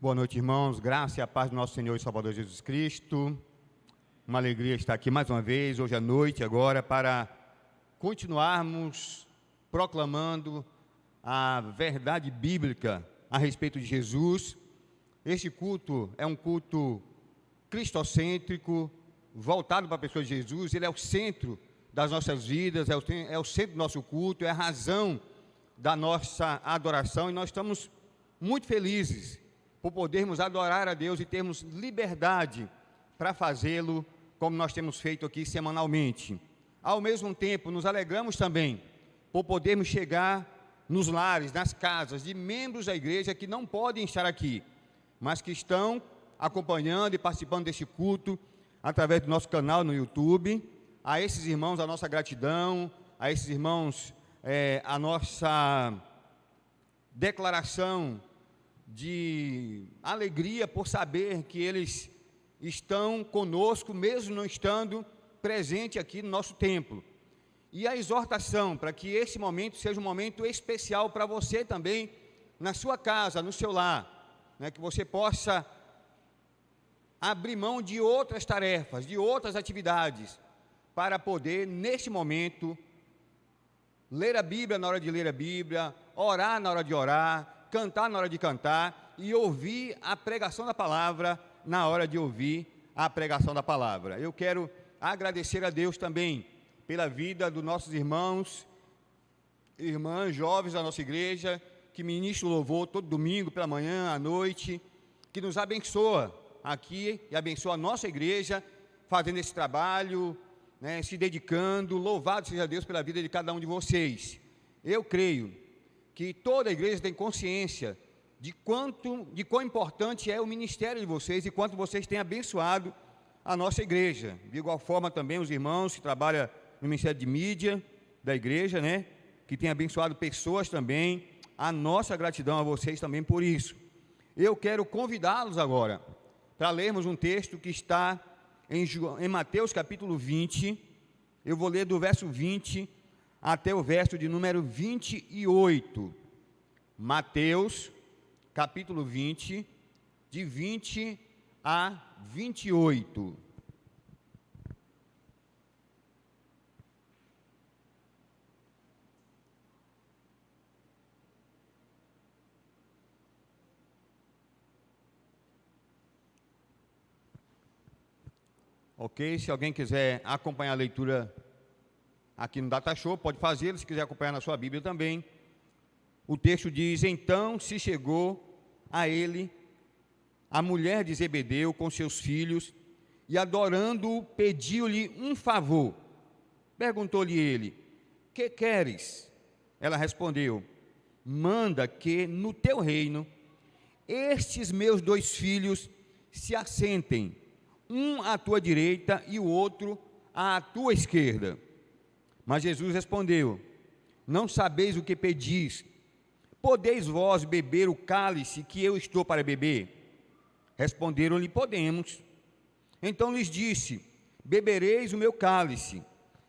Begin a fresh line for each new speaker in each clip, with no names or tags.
Boa noite, irmãos. Graça e a paz do nosso Senhor e Salvador Jesus Cristo. Uma alegria estar aqui mais uma vez, hoje à noite, agora, para continuarmos proclamando a verdade bíblica a respeito de Jesus. Este culto é um culto cristocêntrico, voltado para a pessoa de Jesus, ele é o centro das nossas vidas, é o, é centro do nosso culto, é a razão da nossa adoração e nós estamos muito felizes por podermos adorar a Deus e termos liberdade para fazê-lo, como nós temos feito aqui semanalmente. Ao mesmo tempo, nos alegramos também por podermos chegar nos lares, nas casas de membros da igreja que não podem estar aqui, mas que estão acompanhando e participando deste culto através do nosso canal no YouTube. A esses irmãos, a nossa gratidão, a esses irmãos, é, a nossa declaração de alegria por saber que eles estão conosco, mesmo não estando presente aqui no nosso templo. E a exortação para que esse momento seja um momento especial para você também, na sua casa, no seu lar, né, que você possa abrir mão de outras tarefas, de outras atividades, para poder, nesse momento, ler a Bíblia na hora de ler a Bíblia, orar na hora de orar, cantar na hora de cantar e ouvir a pregação da palavra na hora de ouvir a pregação da palavra. Eu quero agradecer a Deus também pela vida dos nossos irmãos, irmãs jovens da nossa igreja, que ministram louvor todo domingo pela manhã, à noite, que nos abençoa aqui e abençoa a nossa igreja, fazendo esse trabalho, né, se dedicando. Louvado seja Deus pela vida de cada um de vocês. Eu creio que toda a igreja tem consciência de quanto, de quão importante é o ministério de vocês e quanto vocês têm abençoado a nossa igreja. De igual forma também os irmãos que trabalham no Ministério de Mídia da igreja, né? Que tem abençoado pessoas também. A nossa gratidão a vocês também por isso. Eu quero convidá-los agora para lermos um texto que está em Mateus capítulo 20. Eu vou ler do verso 20 até o verso de número 28. Mateus, capítulo 20, de 20 a 28. Ok, se alguém quiser acompanhar a leitura aqui no Data Show, pode fazer, se quiser acompanhar na sua Bíblia também. O texto diz: Então se chegou a ele a mulher de Zebedeu com seus filhos, e adorando-o, pediu-lhe um favor. Perguntou-lhe ele: Que queres? Ela respondeu: Manda que no teu reino estes meus dois filhos se assentem, um à tua direita e o outro à tua esquerda. Mas Jesus respondeu: Não sabeis o que pedis. Podeis vós beber o cálice que eu estou para beber? Responderam-lhe: Podemos. Então lhes disse: Bebereis o meu cálice,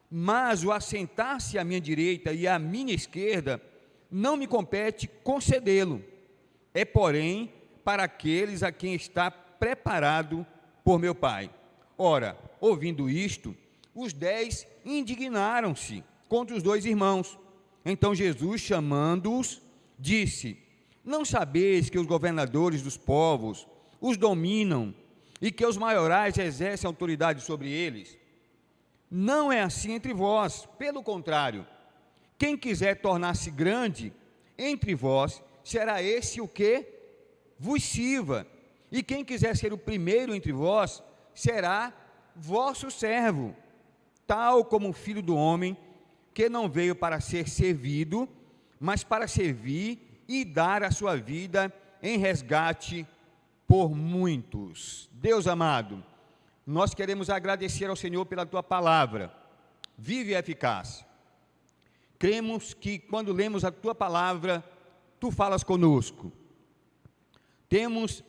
mas o assentar-se à minha direita e à minha esquerda não me compete concedê-lo. É, porém, para aqueles a quem está preparado por meu Pai. Ora, ouvindo isto, os dez indignaram-se contra os dois irmãos. Então Jesus, chamando-os, disse: Não sabeis que os governadores dos povos os dominam e que os maiorais exercem autoridade sobre eles? Não é assim entre vós, pelo contrário, quem quiser tornar-se grande entre vós, será esse o que vos sirva, e quem quiser ser o primeiro entre vós, será vosso servo tal como o filho do homem, que não veio para ser servido, mas para servir e dar a sua vida em resgate por muitos. Deus amado, nós queremos agradecer ao Senhor pela tua palavra, vive e eficaz. Cremos que quando lemos a tua palavra, tu falas conosco. Temos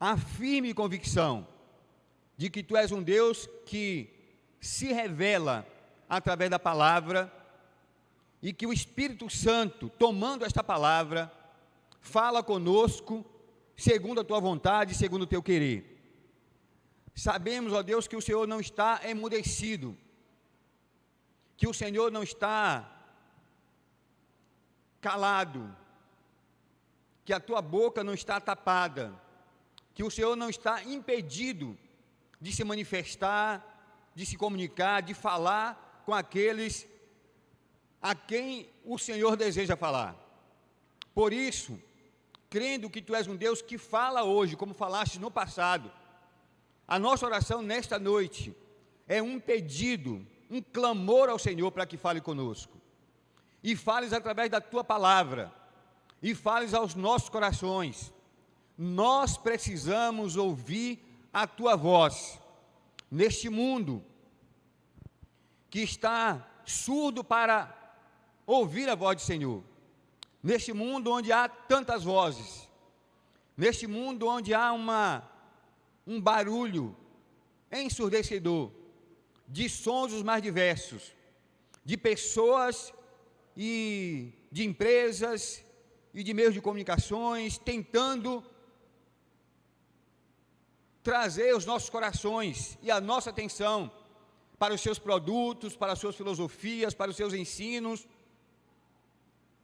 a firme convicção de que tu és um Deus que se revela através da palavra e que o Espírito Santo, tomando esta palavra, fala conosco segundo a tua vontade, segundo o teu querer. Sabemos, ó Deus, que o Senhor não está emudecido, que o Senhor não está calado, que a tua boca não está tapada, que o Senhor não está impedido de se manifestar, de se comunicar, de falar com aqueles a quem o Senhor deseja falar. Por isso, crendo que tu és um Deus que fala hoje, como falaste no passado, a nossa oração nesta noite é um pedido, um clamor ao Senhor para que fale conosco. E fales através da tua palavra, e fales aos nossos corações. Nós precisamos ouvir a tua voz neste mundo que está surdo para ouvir a voz do Senhor. Neste mundo onde há tantas vozes, neste mundo onde há uma, um barulho ensurdecedor, de sons os mais diversos, de pessoas e de empresas e de meios de comunicações tentando trazer os nossos corações e a nossa atenção para os seus produtos, para as suas filosofias, para os seus ensinos,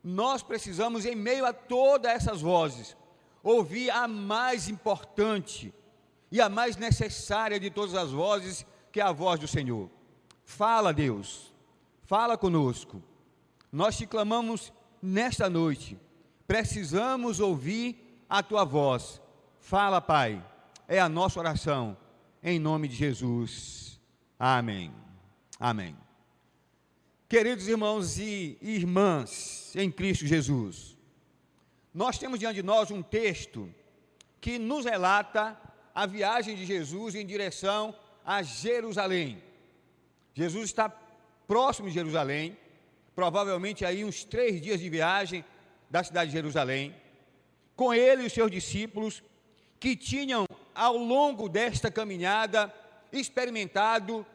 nós precisamos, em meio a todas essas vozes, ouvir a mais importante e a mais necessária de todas as vozes, que é a voz do Senhor. Fala, Deus, fala conosco. Nós te clamamos nesta noite, precisamos ouvir a tua voz. Fala, Pai, é a nossa oração, em nome de Jesus. Amém. Amém. Queridos irmãos e irmãs em Cristo Jesus, nós temos diante de nós um texto que nos relata a viagem de Jesus em direção a Jerusalém. Jesus está próximo de Jerusalém, provavelmente aí uns três dias de viagem da cidade de Jerusalém. Com ele e os seus discípulos, que tinham ao longo desta caminhada experimentado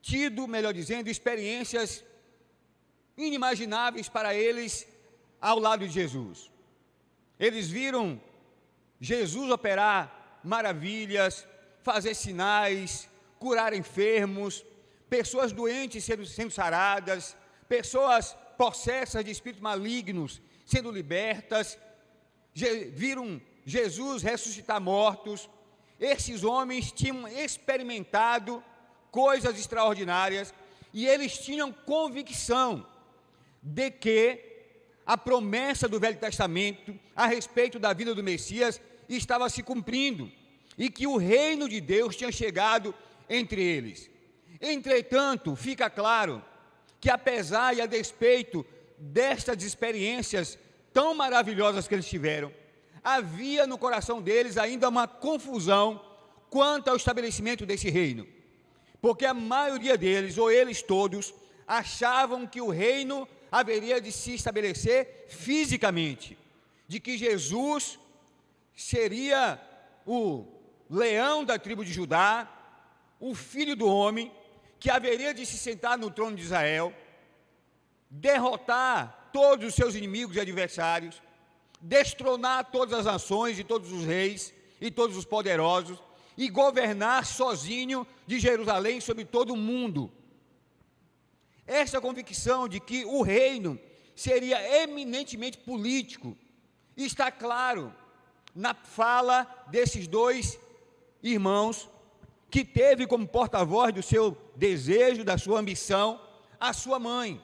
tido, melhor dizendo, experiências inimagináveis para eles ao lado de Jesus. Eles viram Jesus operar maravilhas, fazer sinais, curar enfermos, pessoas doentes sendo, sendo saradas, pessoas possessas de espíritos malignos sendo libertas, viram Jesus ressuscitar mortos. Esses homens tinham experimentado coisas extraordinárias e eles tinham convicção de que a promessa do Velho Testamento a respeito da vida do Messias estava se cumprindo e que o reino de Deus tinha chegado entre eles. Entretanto, fica claro que apesar e a despeito destas experiências tão maravilhosas que eles tiveram, havia no coração deles ainda uma confusão quanto ao estabelecimento desse reino porque a maioria deles, ou eles todos, achavam que o reino haveria de se estabelecer fisicamente, de que Jesus seria o leão da tribo de Judá, o filho do homem, que haveria de se sentar no trono de Israel, derrotar todos os seus inimigos e adversários, destronar todas as nações e todos os reis e todos os poderosos, e governar sozinho de Jerusalém sobre todo o mundo. Essa convicção de que o reino seria eminentemente político está claro na fala desses dois irmãos que teve como porta-voz do seu desejo, da sua ambição, a sua mãe.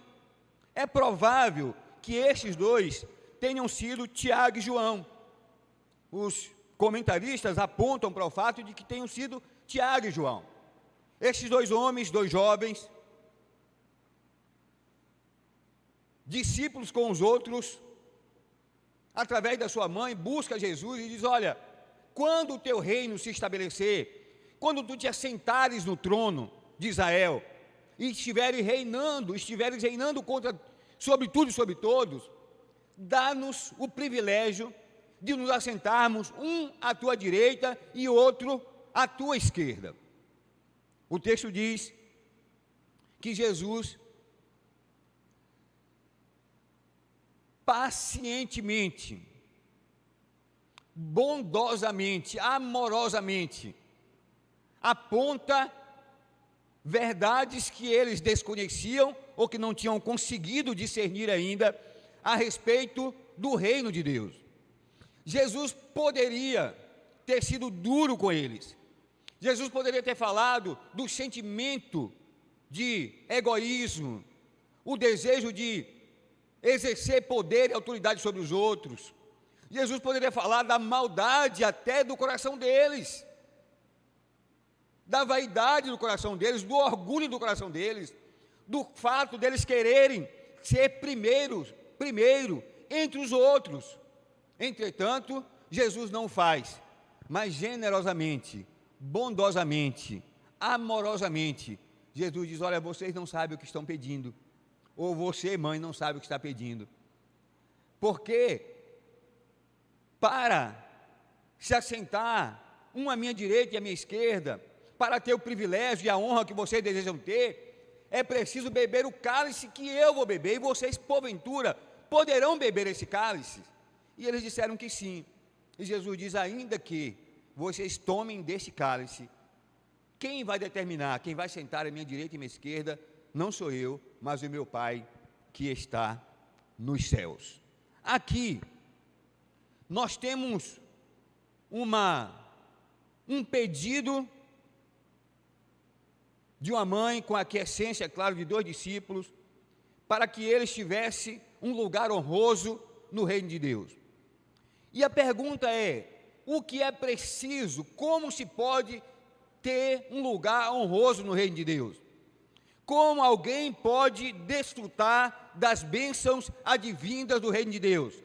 É provável que estes dois tenham sido Tiago e João, os comentaristas apontam para o fato de que tenham sido Tiago e João. Esses dois homens, dois jovens, discípulos com os outros, através da sua mãe, busca Jesus e diz: Olha, quando o teu reino se estabelecer, quando tu te assentares no trono de Israel e estiveres reinando, estiveres reinando contra, sobre tudo e sobre todos, dá-nos o privilégio de nos assentarmos um à tua direita e outro à tua esquerda. O texto diz que Jesus pacientemente bondosamente, amorosamente, aponta verdades que eles desconheciam ou que não tinham conseguido discernir ainda a respeito do reino de Deus. Jesus poderia ter sido duro com eles. Jesus poderia ter falado do sentimento de egoísmo, o desejo de exercer poder e autoridade sobre os outros. Jesus poderia falar da maldade até do coração deles, da vaidade do coração deles, do orgulho do coração deles, do fato deles quererem ser primeiros, primeiro entre os outros. Entretanto, Jesus não faz, mas generosamente, bondosamente, amorosamente, Jesus diz: Olha, vocês não sabem o que estão pedindo, ou você, mãe, não sabe o que está pedindo, porque para se assentar, um à minha direita e à minha esquerda, para ter o privilégio e a honra que vocês desejam ter, é preciso beber o cálice que eu vou beber, e vocês, porventura, poderão beber esse cálice? E eles disseram que sim. E Jesus diz: ainda que vocês tomem deste cálice, quem vai determinar, quem vai sentar à minha direita e à minha esquerda, não sou eu, mas o meu Pai que está nos céus. Aqui, nós temos uma, um pedido de uma mãe com a aquiescência, claro, de dois discípulos, para que eles tivessem um lugar honroso no reino de Deus. E a pergunta é: o que é preciso? Como se pode ter um lugar honroso no reino de Deus? Como alguém pode desfrutar das bênçãos advindas do reino de Deus?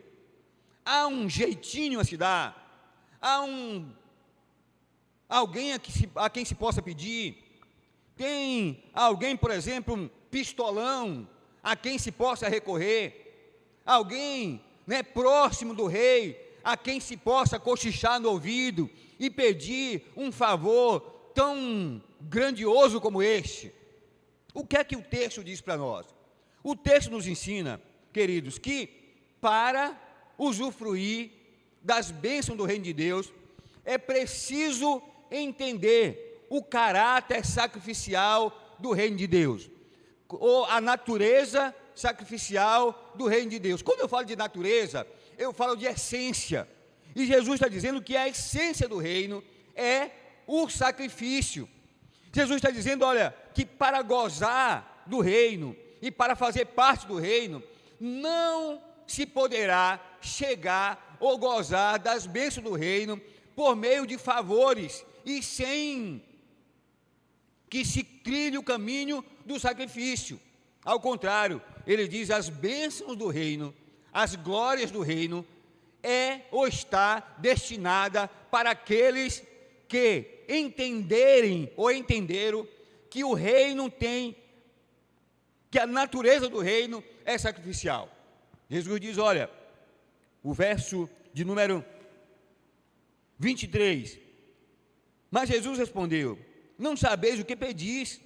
há um jeitinho a se dar, há um alguém a, que se, a quem se possa pedir, tem alguém, por exemplo, um pistolão a quem se possa recorrer, alguém né, próximo do rei a quem se possa cochichar no ouvido e pedir um favor tão grandioso como este. O que é que o texto diz para nós? O texto nos ensina, queridos, que para usufruir das bênçãos do reino de Deus, é preciso entender o caráter sacrificial do reino de Deus, ou a natureza sacrificial do reino de Deus. Quando eu falo de natureza, eu falo de essência. E Jesus está dizendo que a essência do reino é o sacrifício. Jesus está dizendo, olha, que para gozar do reino e para fazer parte do reino, não se poderá chegar ou gozar das bênçãos do reino por meio de favores e sem que se trilhe o caminho do sacrifício. Ao contrário, ele diz: as bênçãos do reino, as glórias do reino, é ou está destinada para aqueles que entenderem ou entenderam que o reino tem, que a natureza do reino é sacrificial. Jesus diz: olha, o verso de número 23. Mas Jesus respondeu: Não sabeis o que pedis?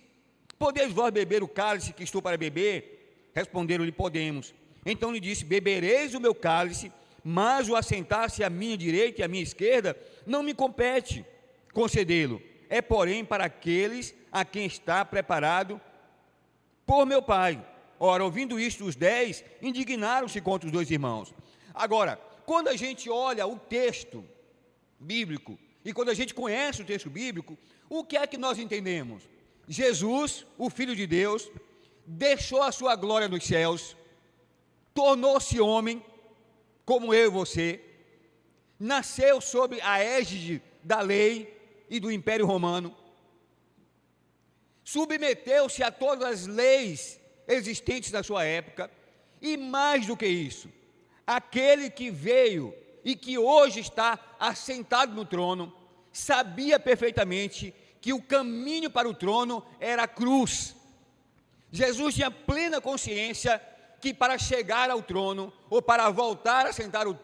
Podeis vós beber o cálice que estou para beber? Responderam-lhe: Podemos. Então lhe disse: Bebereis o meu cálice, mas o assentar-se à minha direita e à minha esquerda não me compete concedê-lo. É, porém, para aqueles a quem está preparado por meu Pai. Ora, ouvindo isto, os dez indignaram-se contra os dois irmãos. Agora, quando a gente olha o texto bíblico e quando a gente conhece o texto bíblico, o que é que nós entendemos? Jesus, o Filho de Deus, deixou a sua glória nos céus, tornou-se homem, como eu e você, nasceu sob a égide da lei e do Império Romano, submeteu-se a todas as leis existentes da sua época, e mais do que isso, aquele que veio e que hoje está assentado no trono, sabia perfeitamente que o caminho para o trono era a cruz. Jesus tinha plena consciência que para chegar ao trono, ou para voltar a sentar no,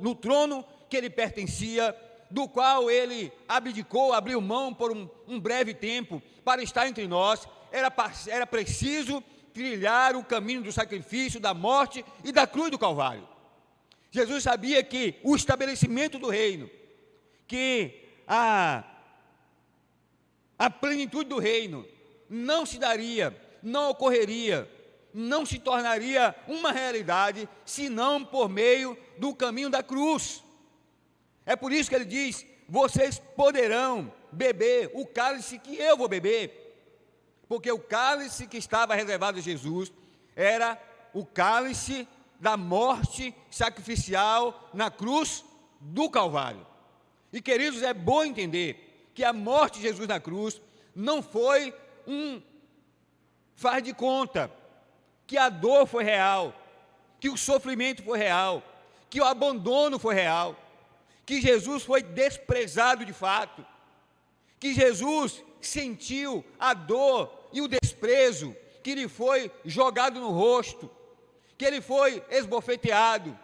no trono que ele pertencia, do qual ele abdicou, abriu mão por um, um breve tempo para estar entre nós, era, era preciso trilhar o caminho do sacrifício, da morte e da cruz do Calvário. Jesus sabia que o estabelecimento do reino, que a, a plenitude do reino não se daria, não ocorreria, não se tornaria uma realidade, senão por meio do caminho da cruz. É por isso que ele diz: vocês poderão beber o cálice que eu vou beber, porque o cálice que estava reservado a Jesus era o cálice da morte sacrificial na cruz do Calvário. E queridos, é bom entender que a morte de Jesus na cruz não foi um faz de conta, que a dor foi real, que o sofrimento foi real, que o abandono foi real, que Jesus foi desprezado de fato, que Jesus sentiu a dor e o desprezo que lhe foi jogado no rosto, que ele foi esbofeteado,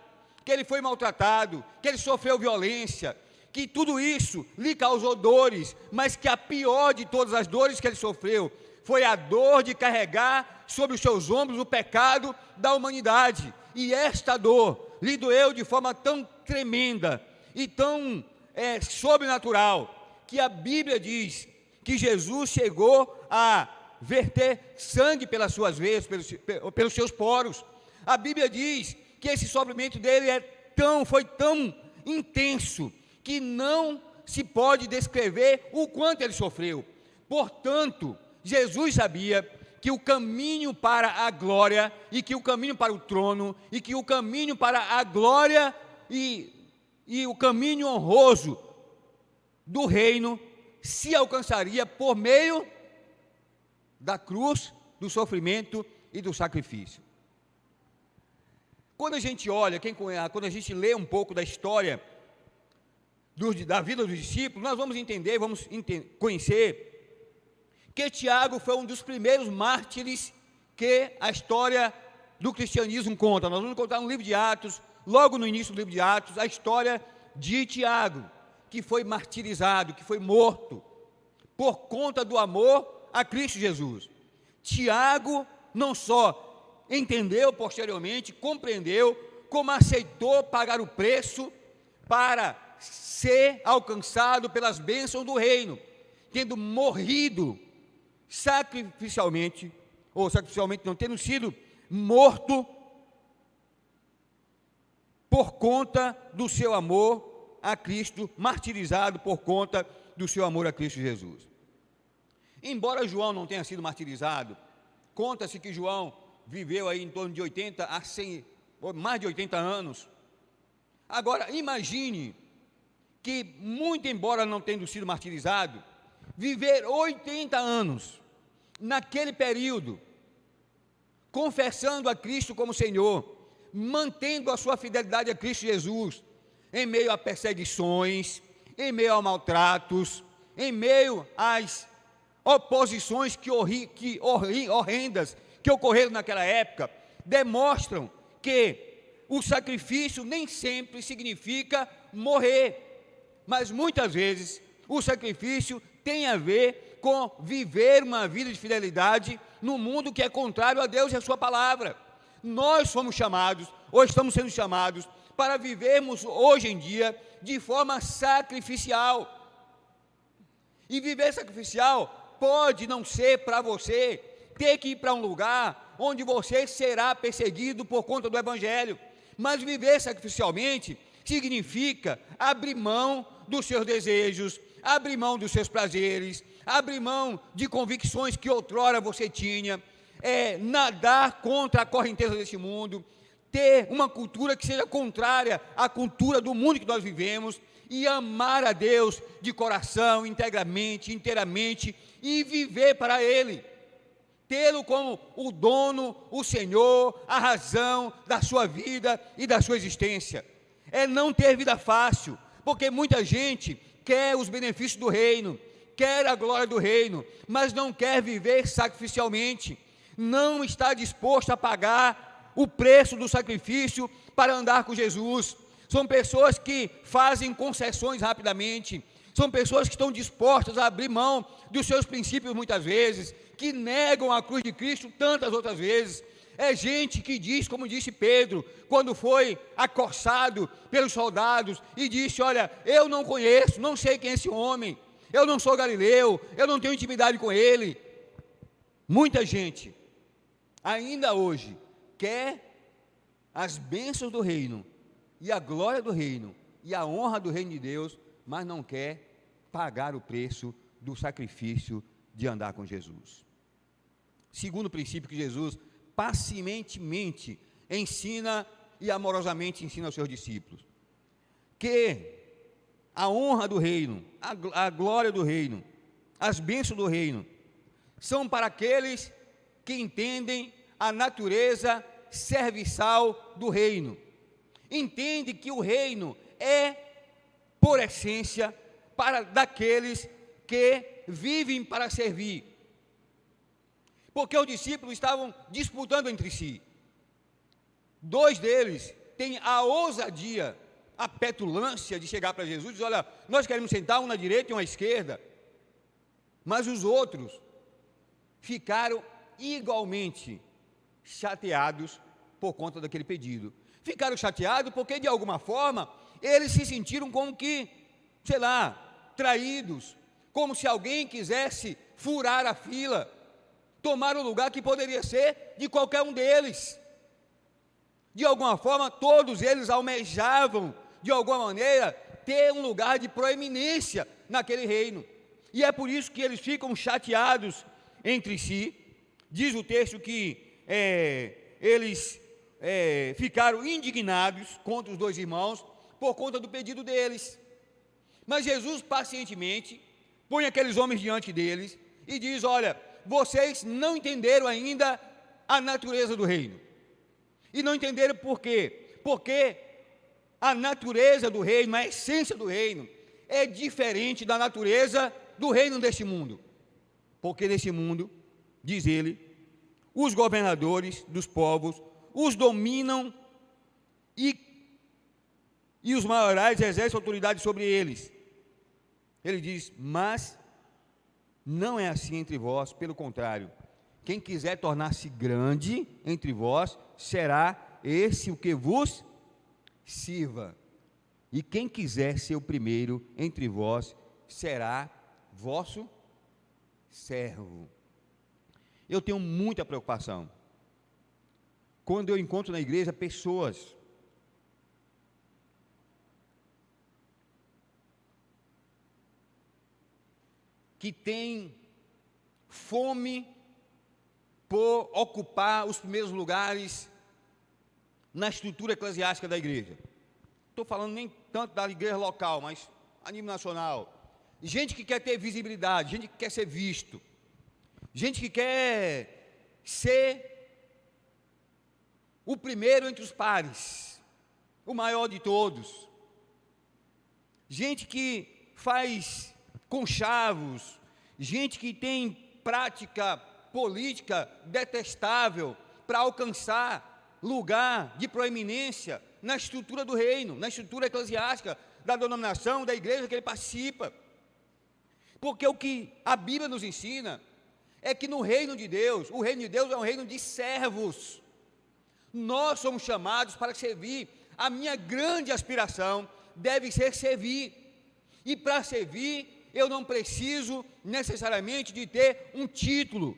que ele foi maltratado, que ele sofreu violência, que tudo isso lhe causou dores, mas que a pior de todas as dores que ele sofreu foi a dor de carregar sobre os seus ombros o pecado da humanidade. E esta dor lhe doeu de forma tão tremenda e tão é, sobrenatural, que a Bíblia diz que Jesus chegou a verter sangue pelas suas veias, pelos, pelos seus poros, a Bíblia diz que esse sofrimento dele é tão, foi tão intenso que não se pode descrever o quanto ele sofreu. Portanto, Jesus sabia que o caminho para a glória e que o caminho para o trono e que o caminho para a glória e, e o caminho honroso do reino se alcançaria por meio da cruz, do sofrimento e do sacrifício. Quando a gente olha, quem, quando a gente lê um pouco da história da vida dos discípulos, nós vamos entender, vamos conhecer que Tiago foi um dos primeiros mártires que a história do cristianismo conta. Nós vamos contar no livro de Atos, logo no início do livro de Atos, a história de Tiago, que foi martirizado, que foi morto, por conta do amor a Cristo Jesus. Tiago não só entendeu posteriormente, compreendeu, como aceitou pagar o preço para ser alcançado pelas bênçãos do reino, tendo morrido sacrificialmente, ou sacrificialmente não tendo sido morto por conta do seu amor a Cristo, martirizado por conta do seu amor a Cristo Jesus. Embora João não tenha sido martirizado, conta-se que João viveu aí em torno de 80 a 100, mais de 80 anos. Agora, imagine que, muito embora não tendo sido martirizado, viver 80 anos naquele período, confessando a Cristo como Senhor, mantendo a sua fidelidade a Cristo Jesus, em meio a perseguições, em meio a maltratos, em meio às oposições que, horri, que horri, horrendas que ocorreram naquela época demonstram que o sacrifício nem sempre significa morrer, mas muitas vezes o sacrifício tem a ver com viver uma vida de fidelidade no mundo que é contrário a Deus e a Sua palavra. Nós somos chamados, ou estamos sendo chamados, para vivermos hoje em dia de forma sacrificial. E viver sacrificial pode não ser para você ter que ir para um lugar onde você será perseguido por conta do Evangelho. Mas viver sacrificialmente significa abrir mão dos seus desejos, abrir mão dos seus prazeres, abrir mão de convicções que outrora você tinha, é, nadar contra a correnteza desse mundo, ter uma cultura que seja contrária à cultura do mundo que nós vivemos e amar a Deus de coração, integramente, inteiramente e viver para Ele tê-lo como o dono, o Senhor, a razão da sua vida e da sua existência. É não ter vida fácil, porque muita gente quer os benefícios do reino, quer a glória do reino, mas não quer viver sacrificialmente, não está disposto a pagar o preço do sacrifício para andar com Jesus. São pessoas que fazem concessões rapidamente, são pessoas que estão dispostas a abrir mão dos seus princípios muitas vezes, que negam a cruz de Cristo tantas outras vezes, É gente que diz, como disse Pedro, quando foi acossado pelos soldados e disse: Olha, eu não conheço, não sei quem é esse homem, eu não sou galileu, eu não tenho intimidade com ele. Muita gente, ainda hoje, quer as bênçãos do reino, e a glória do reino, e a honra do reino de Deus, mas não quer pagar o preço do sacrifício de andar com Jesus. Segundo princípio que Jesus pacientemente ensina e amorosamente ensina aos seus discípulos, que a honra do reino, a, a glória do reino, as bênçãos do reino, são para aqueles que entendem a natureza serviçal do reino. Entende que o reino é, por essência, para daqueles que vivem para servir. Porque os discípulos estavam disputando entre si. Dois deles têm a ousadia, a petulância de chegar para Jesus e dizer: Olha, nós queremos sentar um na direita e um à esquerda. Mas os outros ficaram igualmente chateados por conta daquele pedido. Ficaram chateados porque, de alguma forma, eles se sentiram como que, sei lá, traídos, como se alguém quisesse furar a fila, tomar o lugar que poderia ser de qualquer um deles. De alguma forma, todos eles almejavam, de alguma maneira, ter um lugar de proeminência naquele reino. E é por isso que eles ficam chateados entre si. Diz o texto que é, eles é, ficaram indignados contra os dois irmãos por conta do pedido deles. Mas Jesus pacientemente põe aqueles homens diante deles e diz: Olha, vocês não entenderam ainda a natureza do reino. E não entenderam por quê? Porque a natureza do reino, a essência do reino, é diferente da natureza do reino deste mundo. Porque nesse mundo, diz ele, os governadores dos povos os dominam e, e os maiorais exercem autoridade sobre eles. Ele diz: Mas não é assim entre vós, pelo contrário, quem quiser tornar-se grande entre vós, será esse o que vos sirva. E quem quiser ser o primeiro entre vós, será vosso servo. Eu tenho muita preocupação quando eu encontro na igreja pessoas que têm fome por ocupar os primeiros lugares na estrutura eclesiástica da igreja. Estou falando nem tanto da igreja local, mas a nível nacional. Gente que quer ter visibilidade, gente que quer ser visto, gente que quer ser o primeiro entre os pares, o maior de todos. Gente que faz conchavos, gente que tem prática política detestável para alcançar lugar de proeminência na estrutura do reino, na estrutura eclesiástica da denominação, da igreja que ele participa. Porque o que a Bíblia nos ensina é que no reino de Deus, o reino de Deus é um reino de servos. Nós somos chamados para servir. A minha grande aspiração deve ser servir. E para servir, eu não preciso necessariamente de ter um título,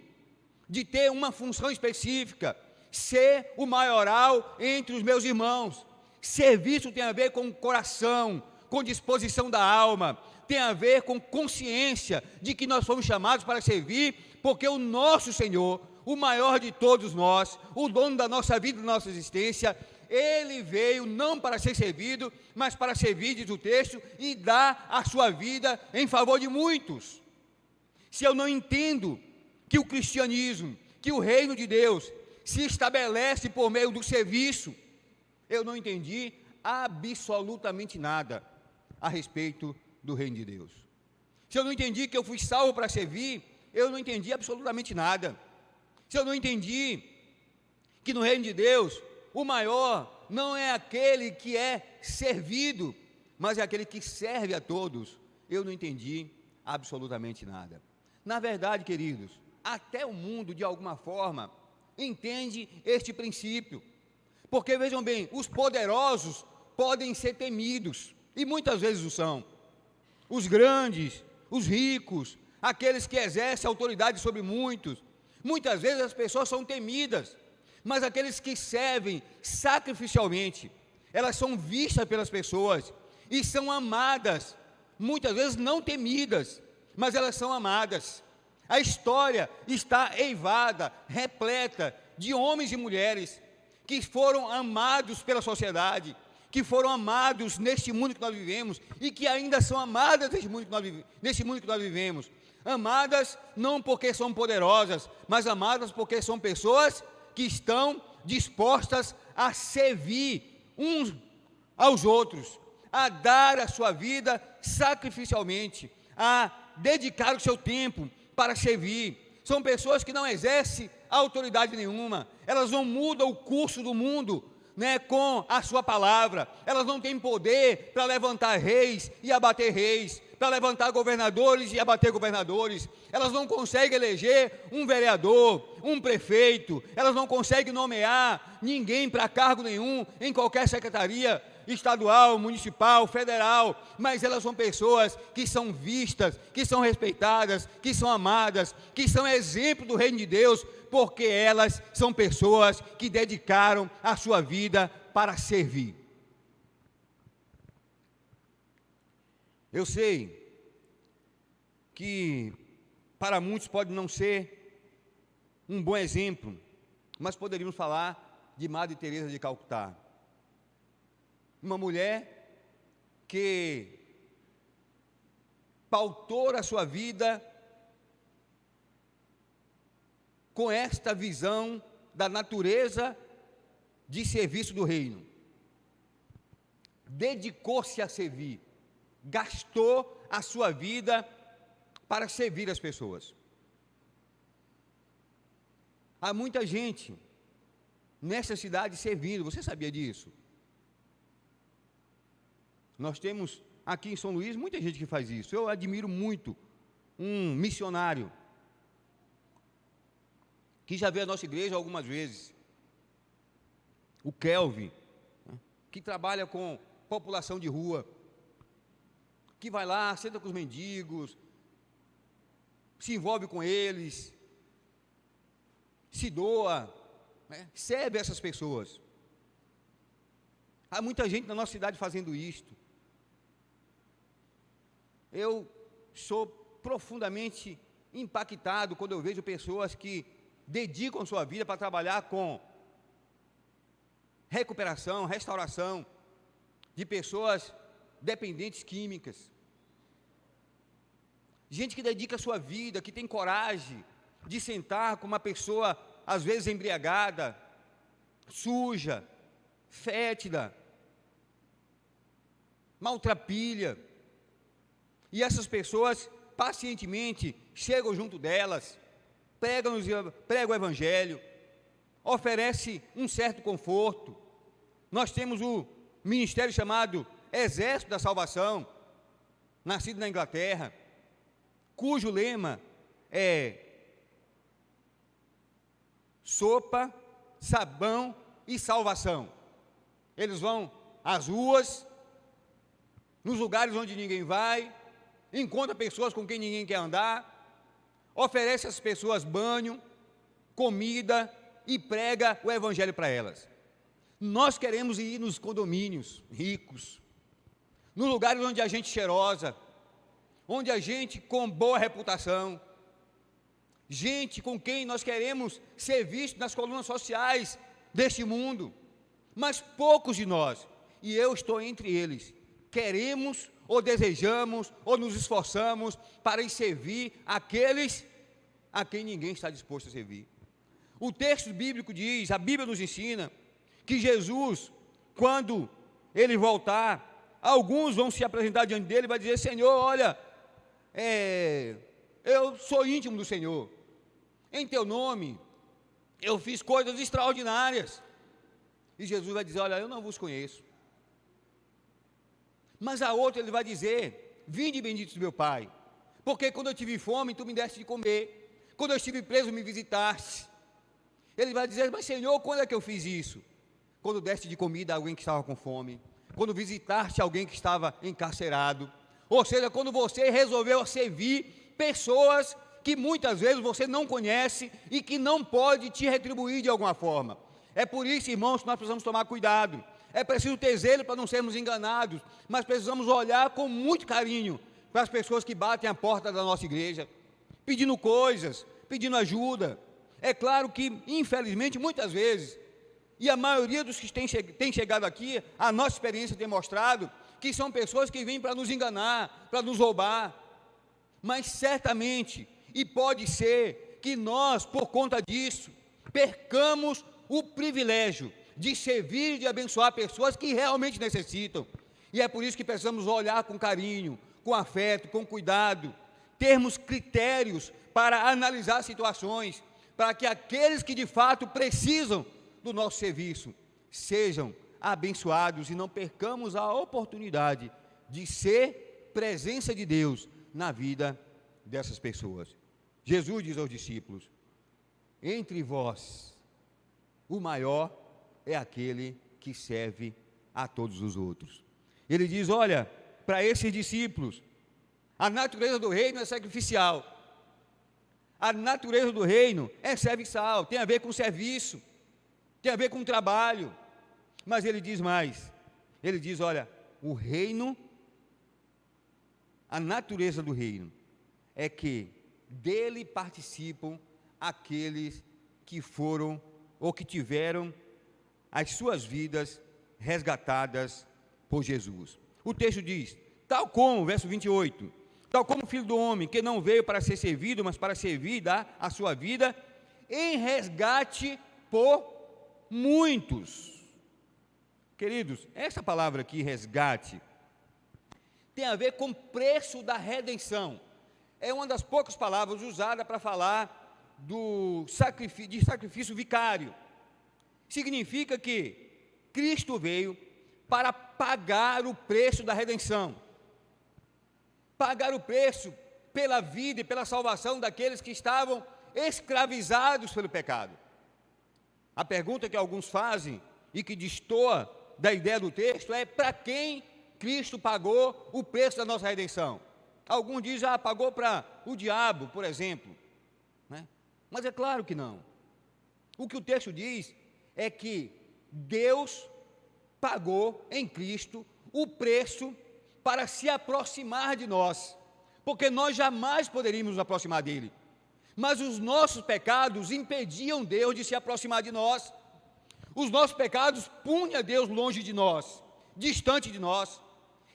de ter uma função específica, ser o maioral entre os meus irmãos. Serviço tem a ver com coração, com disposição da alma, tem a ver com consciência de que nós fomos chamados para servir, porque o nosso Senhor, o maior de todos nós, o dono da nossa vida e da nossa existência, ele veio não para ser servido, mas para servir, diz o texto, e dar a sua vida em favor de muitos. Se eu não entendo que o cristianismo, que o reino de Deus se estabelece por meio do serviço, eu não entendi absolutamente nada a respeito do reino de Deus. Se eu não entendi que eu fui salvo para servir, eu não entendi absolutamente nada. Se eu não entendi que no reino de Deus o maior não é aquele que é servido, mas é aquele que serve a todos. Eu não entendi absolutamente nada. Na verdade, queridos, até o mundo, de alguma forma, entende este princípio. Porque vejam bem, os poderosos podem ser temidos, e muitas vezes o são. Os grandes, os ricos, aqueles que exercem autoridade sobre muitos, muitas vezes as pessoas são temidas, mas aqueles que servem sacrificialmente, elas são vistas pelas pessoas e são amadas, muitas vezes não temidas, mas elas são amadas. A história está eivada, repleta de homens e mulheres que foram amados pela sociedade, que foram amados neste mundo que nós vivemos e que ainda são amadas neste mundo que nós, neste mundo que nós vivemos. Amadas não porque são poderosas, mas amadas porque são pessoas que estão dispostas a servir uns aos outros, a dar a sua vida sacrificialmente, a dedicar o seu tempo para servir. São pessoas que não exercem autoridade nenhuma, elas não mudam o curso do mundo, né, com a sua palavra. Elas não têm poder para levantar reis e abater reis, para levantar governadores e abater governadores. Elas não conseguem eleger um vereador, um prefeito, elas não conseguem nomear ninguém para cargo nenhum em qualquer secretaria estadual, municipal, federal, mas elas são pessoas que são vistas, que são respeitadas, que são amadas, que são exemplo do reino de Deus, porque elas são pessoas que dedicaram a sua vida para servir. Eu sei que para muitos pode não ser um bom exemplo, mas poderíamos falar de Madre Teresa de Calcutá. Uma mulher que pautou a sua vida com esta visão da natureza de serviço do reino. Dedicou-se a servir, gastou a sua vida para servir as pessoas. Há muita gente nessa cidade servindo, você sabia disso? Nós temos aqui em São Luís muita gente que faz isso. Eu admiro muito um missionário que já veio à nossa igreja algumas vezes. O Kelvin, né, que trabalha com população de rua, que vai lá, senta com os mendigos, se envolve com eles, se doa, né, serve essas pessoas. Há muita gente na nossa cidade fazendo isto. Eu sou profundamente impactado quando eu vejo pessoas que dedicam sua vida para trabalhar com recuperação, restauração de pessoas dependentes químicas. Gente que dedica a sua vida, que tem coragem de sentar com uma pessoa, às vezes embriagada, suja, fétida, maltrapilha. E essas pessoas pacientemente chegam junto delas, prega, prega o Evangelho, oferece um certo conforto. Nós temos o ministério chamado Exército da Salvação, nascido na Inglaterra, cujo lema é sopa, sabão e salvação. Eles vão às ruas, nos lugares onde ninguém vai, encontra pessoas com quem ninguém quer andar, oferece às pessoas banho, comida e prega o evangelho para elas. Nós queremos ir nos condomínios ricos, nos lugares onde a gente cheirosa, onde a gente com boa reputação, gente com quem nós queremos ser vistos nas colunas sociais deste mundo, mas poucos de nós, e eu estou entre eles, queremos ou desejamos ou nos esforçamos para servir aqueles a quem ninguém está disposto a servir. O texto bíblico diz, a Bíblia nos ensina, que Jesus, quando ele voltar, alguns vão se apresentar diante dele e vai dizer: Senhor, olha, é, eu sou íntimo do Senhor, em teu nome eu fiz coisas extraordinárias. E Jesus vai dizer: Olha, eu não vos conheço. Mas a outra ele vai dizer: Vinde benditos do meu Pai, porque quando eu tive fome, tu me deste de comer, quando eu estive preso, me visitaste. Ele vai dizer: Mas Senhor, quando é que eu fiz isso? Quando deste de comida a alguém que estava com fome, quando visitaste alguém que estava encarcerado, ou seja, quando você resolveu servir pessoas que muitas vezes você não conhece e que não pode te retribuir de alguma forma. É por isso, irmãos, que nós precisamos tomar cuidado. É preciso ter zelo para não sermos enganados, mas precisamos olhar com muito carinho para as pessoas que batem a porta da nossa igreja, pedindo coisas, pedindo ajuda. É claro que, infelizmente, muitas vezes, e a maioria dos que têm, chegado aqui, a nossa experiência tem mostrado que são pessoas que vêm para nos enganar, para nos roubar. Mas certamente, e pode ser, que nós, por conta disso, percamos o privilégio de servir e de abençoar pessoas que realmente necessitam. E é por isso que precisamos olhar com carinho, com afeto, com cuidado, termos critérios para analisar situações, para que aqueles que de fato precisam do nosso serviço sejam abençoados e não percamos a oportunidade de ser presença de Deus na vida dessas pessoas. Jesus diz aos discípulos: Entre vós, o maior é aquele que serve a todos os outros. Ele diz: Olha, para esses discípulos, a natureza do reino é sacrificial. A natureza do reino é serviçal, tem a ver com serviço, tem a ver com trabalho. Mas ele diz mais: ele diz, olha, o reino, a natureza do reino é que dele participam aqueles que foram ou que tiveram as suas vidas resgatadas por Jesus. O texto diz: tal como, verso 28, tal como o filho do homem, que não veio para ser servido, mas para servir dar a sua vida em resgate por muitos. Queridos, essa palavra aqui, resgate, tem a ver com preço da redenção é uma das poucas palavras usadas para falar do sacrifício, de sacrifício vicário. Significa que Cristo veio para pagar o preço da redenção, pagar o preço pela vida e pela salvação daqueles que estavam escravizados pelo pecado. A pergunta que alguns fazem e que destoa da ideia do texto é: para quem Cristo pagou o preço da nossa redenção? Alguns dizem, ah, pagou para o diabo, por exemplo. Né? Mas é claro que não. O que o texto diz é que Deus pagou em Cristo o preço para se aproximar de nós, porque nós jamais poderíamos nos aproximar dele. Mas os nossos pecados impediam Deus de se aproximar de nós. Os nossos pecados punham Deus longe de nós, distante de nós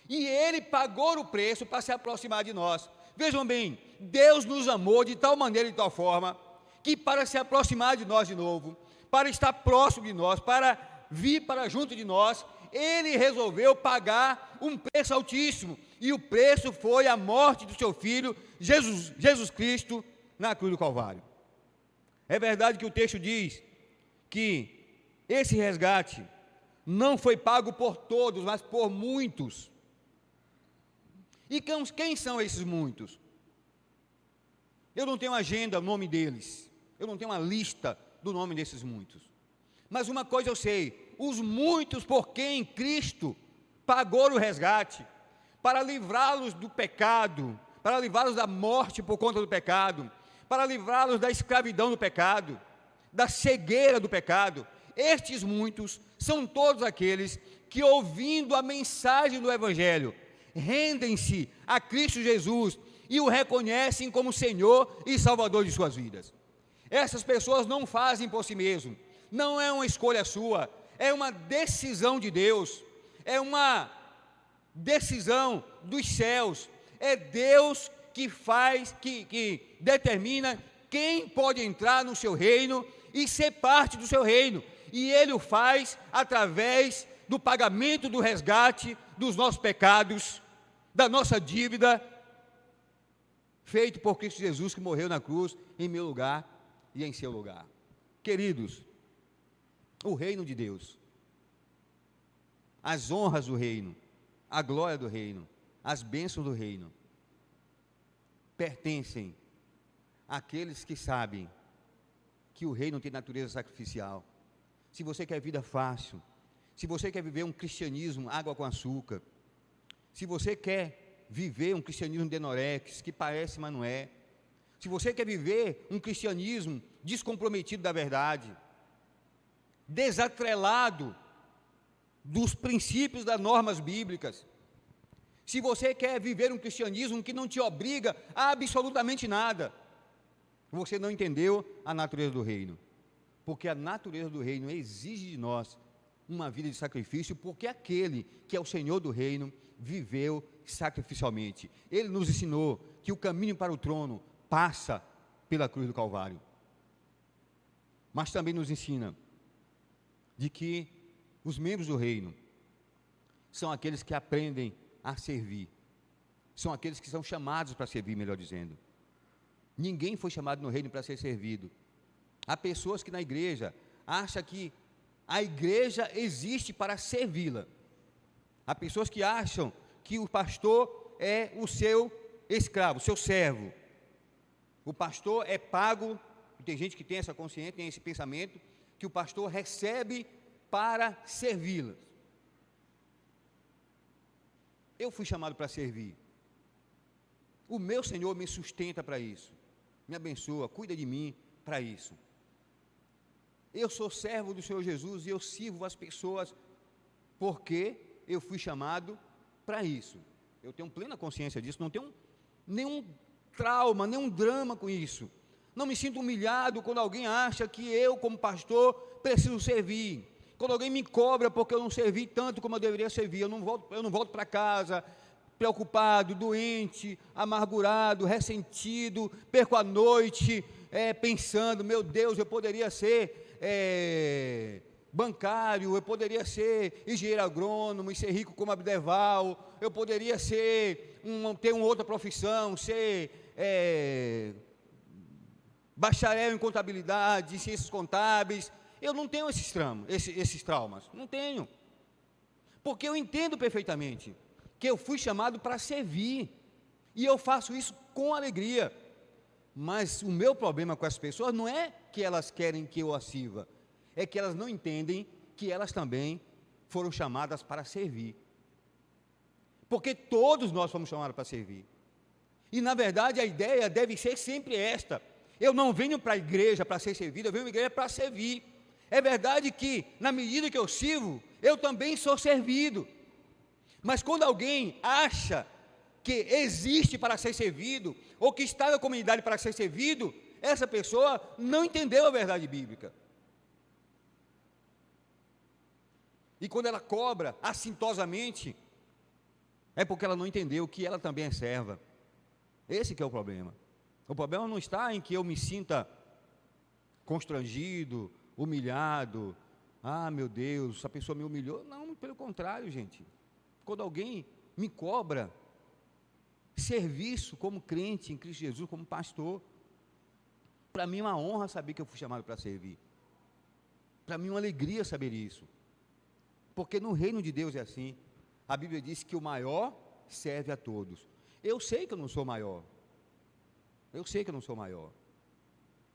e Ele pagou o preço para se aproximar de nós. Vejam bem, Deus nos amou de tal maneira e de tal forma, que para se aproximar de nós de novo, para estar próximo de nós, para vir para junto de nós, Ele resolveu pagar um preço altíssimo, e o preço foi a morte do seu Filho, Jesus, Jesus Cristo, na cruz do Calvário. É verdade que o texto diz que esse resgate não foi pago por todos, mas por muitos. E quem são esses muitos? Eu não tenho agenda, o nome deles. Eu não tenho uma lista do nome desses muitos. Mas uma coisa eu sei: os muitos por quem Cristo pagou o resgate, para livrá-los do pecado, para livrá-los da morte por conta do pecado, para livrá-los da escravidão do pecado, da cegueira do pecado. Estes muitos são todos aqueles que, ouvindo a mensagem do Evangelho, rendem-se a Cristo Jesus e o reconhecem como Senhor e Salvador de suas vidas. Essas pessoas não fazem por si mesmo, não é uma escolha sua, é uma decisão de Deus, é uma decisão dos céus, é Deus que faz, que, que determina quem pode entrar no seu reino e ser parte do seu reino, e Ele o faz através do pagamento do resgate dos nossos pecados da nossa dívida, feito por Cristo Jesus que morreu na cruz em meu lugar e em seu lugar. Queridos, o reino de Deus, as honras do reino, a glória do reino, as bênçãos do reino, pertencem àqueles que sabem que o reino tem natureza sacrificial. Se você quer vida fácil, se você quer viver um cristianismo água com açúcar, se você quer viver um cristianismo denorex, que parece, mas não é, se você quer viver um cristianismo descomprometido da verdade, desatrelado dos princípios das normas bíblicas, se você quer viver um cristianismo que não te obriga a absolutamente nada, você não entendeu a natureza do reino. Porque a natureza do reino exige de nós uma vida de sacrifício, porque aquele que é o Senhor do reino viveu sacrificialmente. Ele nos ensinou que o caminho para o trono passa pela cruz do Calvário. Mas também nos ensina de que os membros do reino são aqueles que aprendem a servir. São aqueles que são chamados para servir, melhor dizendo. Ninguém foi chamado no reino para ser servido. Há pessoas que na igreja acham que a igreja existe para servi-la. Há pessoas que acham que o pastor é o seu escravo, o seu servo. O pastor é pago, tem gente que tem essa consciência, tem esse pensamento, que o pastor recebe para servi-las. Eu fui chamado para servir. O meu Senhor me sustenta para isso. Me abençoa, cuida de mim para isso. Eu sou servo do Senhor Jesus e eu sirvo as pessoas porque eu fui chamado para isso. Eu tenho plena consciência disso, não tenho nenhum trauma, nenhum drama com isso. Não me sinto humilhado quando alguém acha que eu, como pastor, preciso servir. Quando alguém me cobra porque eu não servi tanto como eu deveria servir, eu não volto, eu não volto para casa preocupado, doente, amargurado, ressentido, perco a noite é, pensando, meu Deus, eu poderia ser é, bancário, eu poderia ser engenheiro agrônomo e ser rico como Abdeval, eu poderia ser um, ter uma outra profissão, ser é, bacharel em contabilidade, ciências contábeis, eu não tenho esses traumas, esses, esses traumas. Não tenho. Porque eu entendo perfeitamente que eu fui chamado para servir. E eu faço isso com alegria. Mas o meu problema com as pessoas não é que elas querem que eu as sirva, é que elas não entendem que elas também foram chamadas para servir. Porque todos nós fomos chamados para servir. E na verdade a ideia deve ser sempre esta: eu não venho para a igreja para ser servido, eu venho para a igreja para servir. É verdade que, na medida que eu sirvo, eu também sou servido. Mas quando alguém acha que existe para ser servido, ou que está na comunidade para ser servido, essa pessoa não entendeu a verdade bíblica. E quando ela cobra assintosamente, é porque ela não entendeu que ela também é serva. Esse é o problema. O problema não está em que eu me sinta constrangido, humilhado. Ah, meu Deus, essa pessoa me humilhou. Não, pelo contrário, gente. Quando alguém me cobra serviço como crente em Cristo Jesus, como pastor, para mim é uma honra saber que eu fui chamado para servir. Para mim é uma alegria saber isso. Porque no reino de Deus é assim. A Bíblia diz que o maior serve a todos. Eu sei que eu não sou maior. Eu sei que eu não sou maior.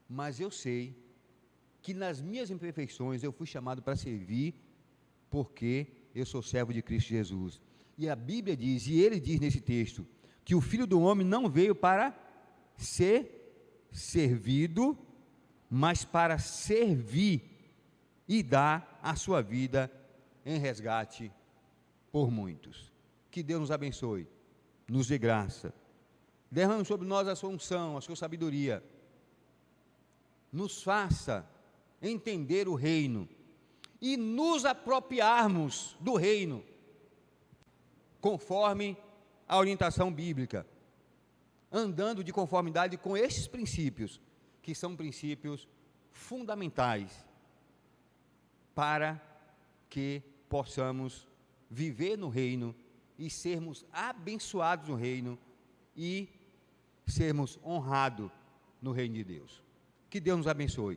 Mas eu sei que nas minhas imperfeições eu fui chamado para servir, porque eu sou servo de Cristo Jesus. E a Bíblia diz, e ele diz nesse texto, que o filho do homem não veio para ser servido, mas para servir e dar a sua vida em resgate por muitos. Que Deus nos abençoe, nos dê graça. Derrame sobre nós a sua unção, a sua sabedoria. Nos faça entender o reino e nos apropriarmos do reino, conforme a orientação bíblica, andando de conformidade com esses princípios, que são princípios fundamentais para que possamos viver no reino e sermos abençoados no reino e sermos honrados no reino de Deus. Que Deus nos abençoe.